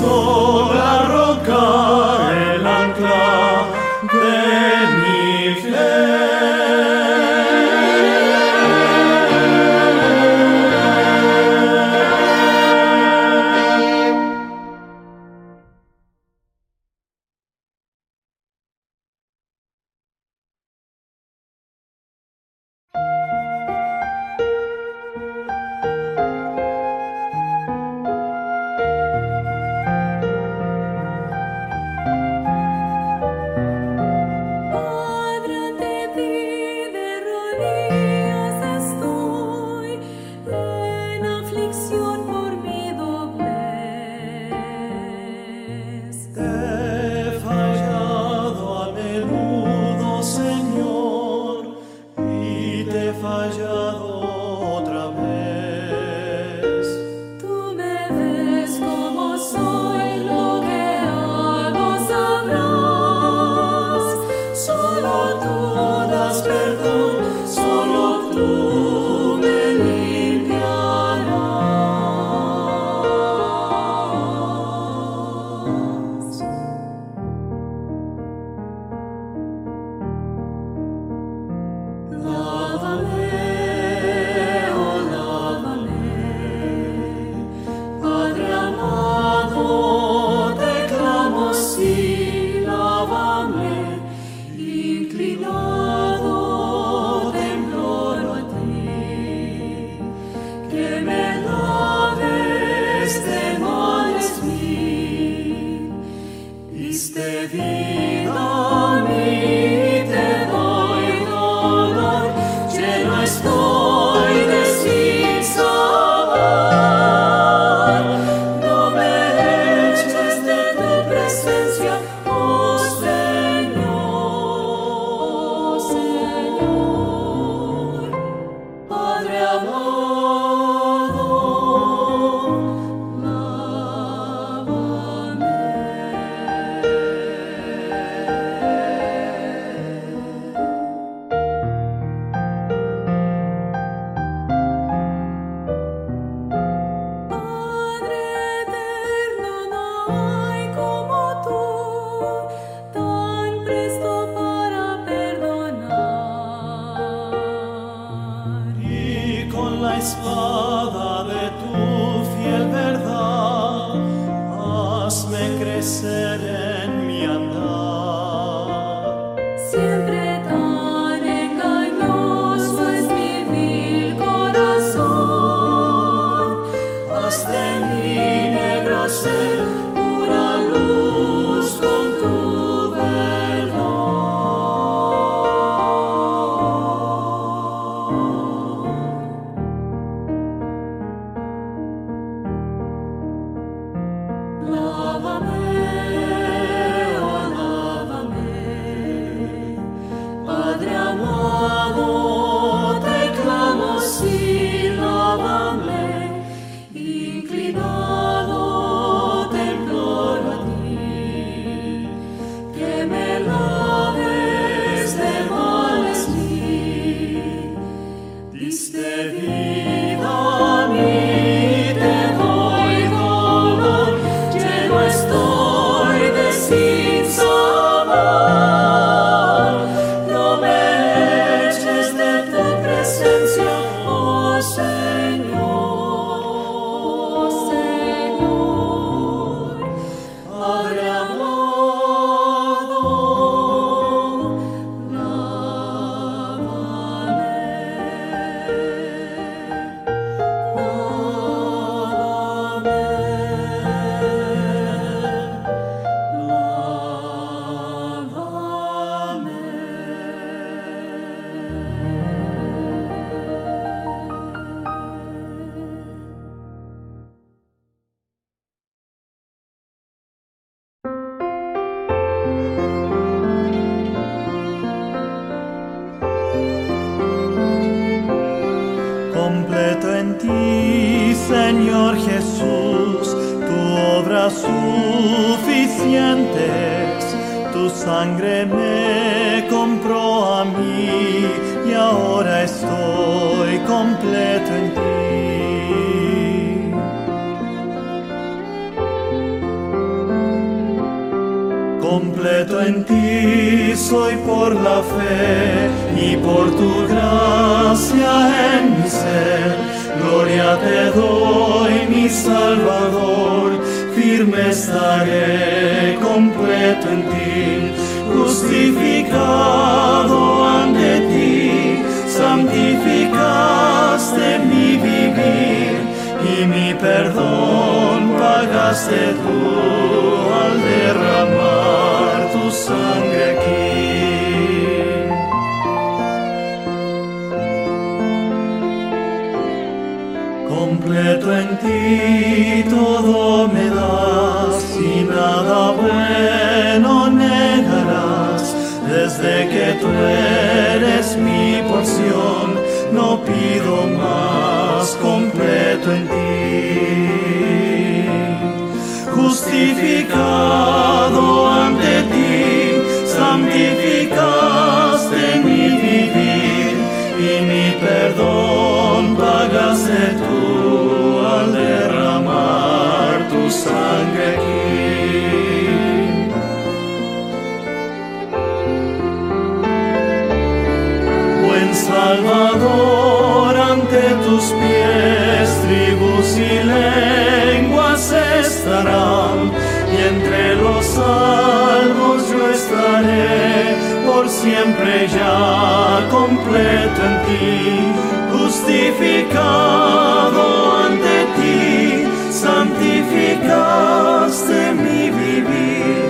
sola sangre me compró a mí y ahora estoy completo en ti. Completo en ti soy por la fe y por tu gracia en mi ser. Gloria te doy, mi Salvador, firme estaré completo en ti justificado ante ti, santificaste mi vivir y mi perdón pagaste tú al derramar tu sangre aquí. Completo en ti todo me das y nada bueno desde que tú eres mi porción, no pido más completo en ti. Justificado Salvador, ante tus pies tribus y lenguas estarán, y entre los salvos yo estaré, por siempre ya completo en ti, justificado ante ti, santificaste mi vivir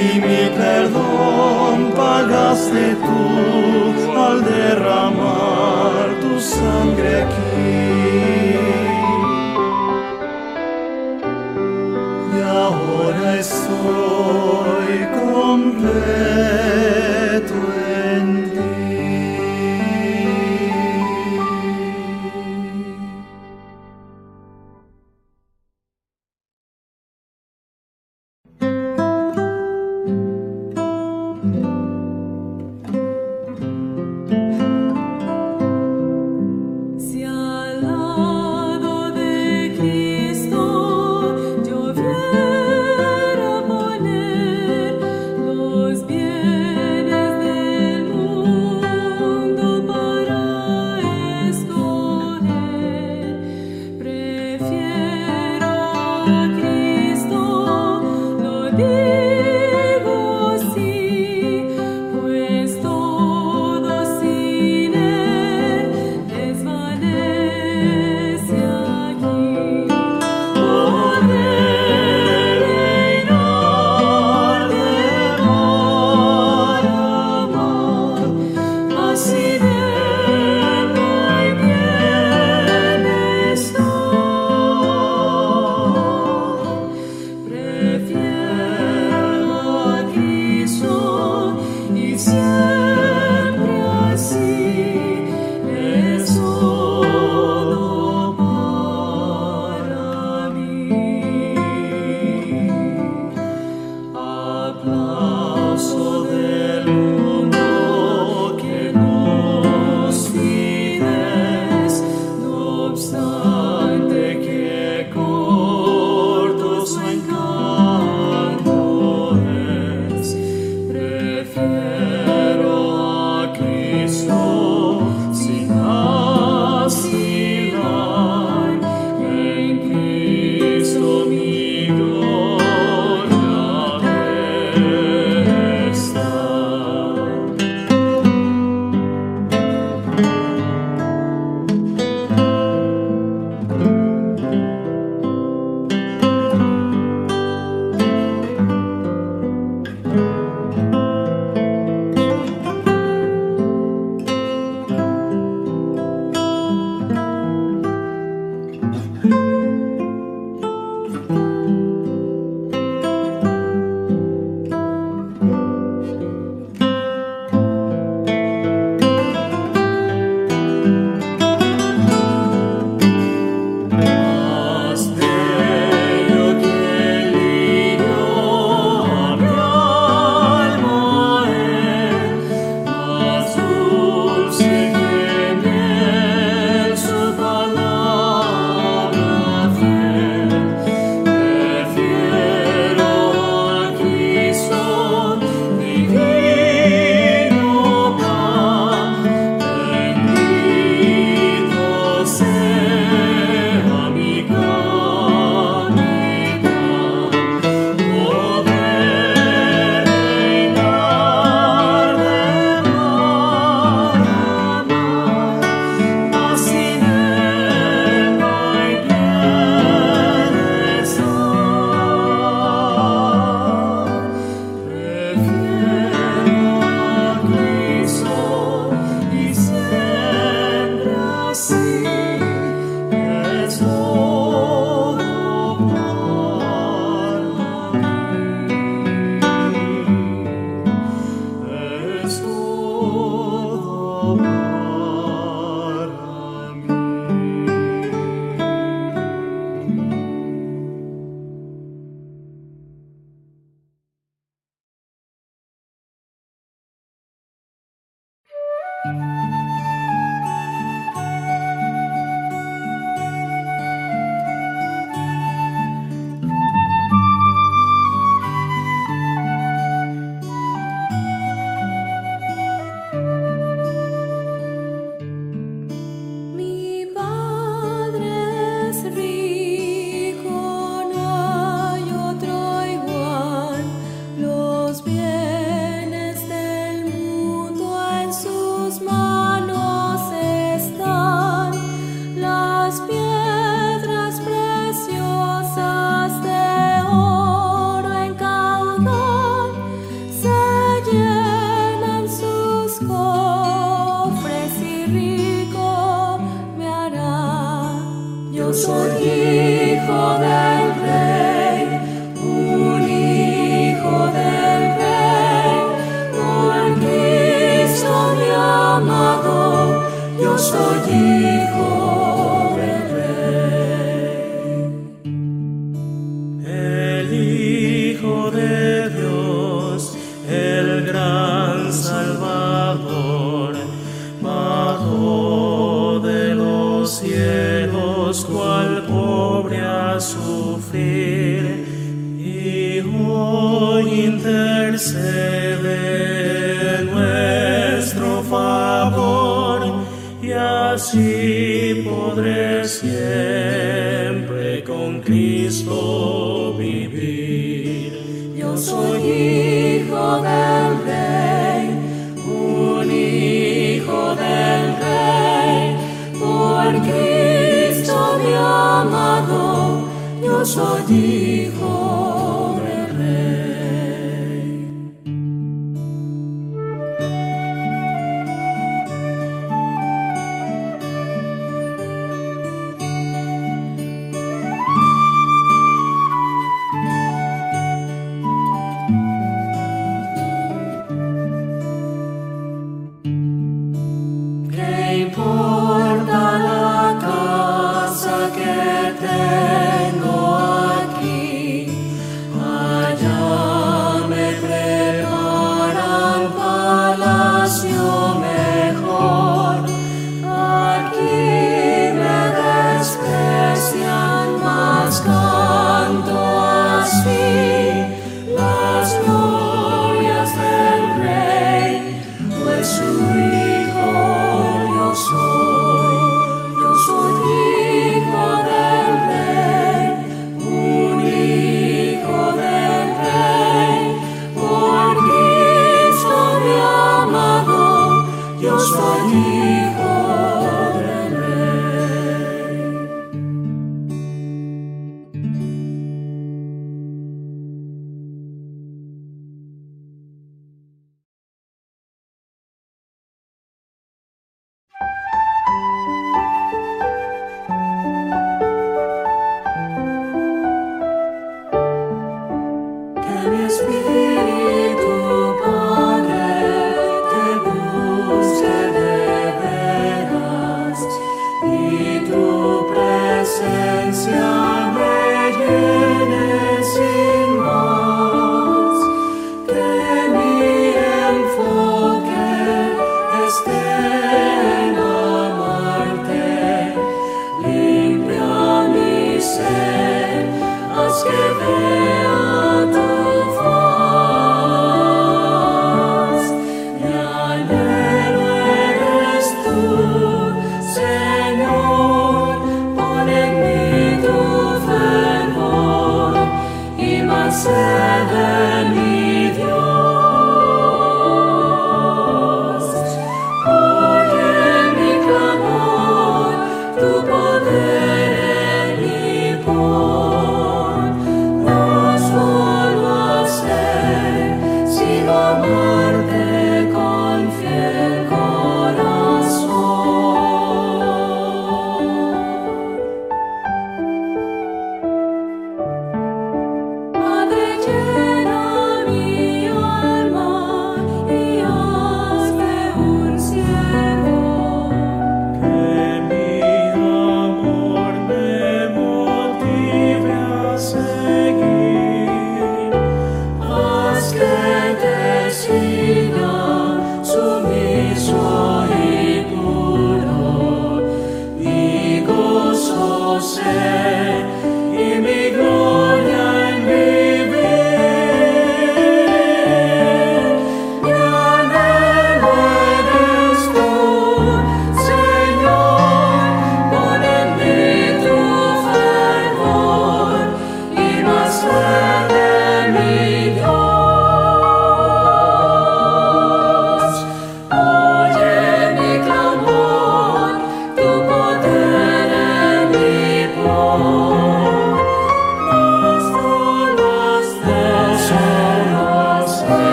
y mi perdón pagaste tú derramar tu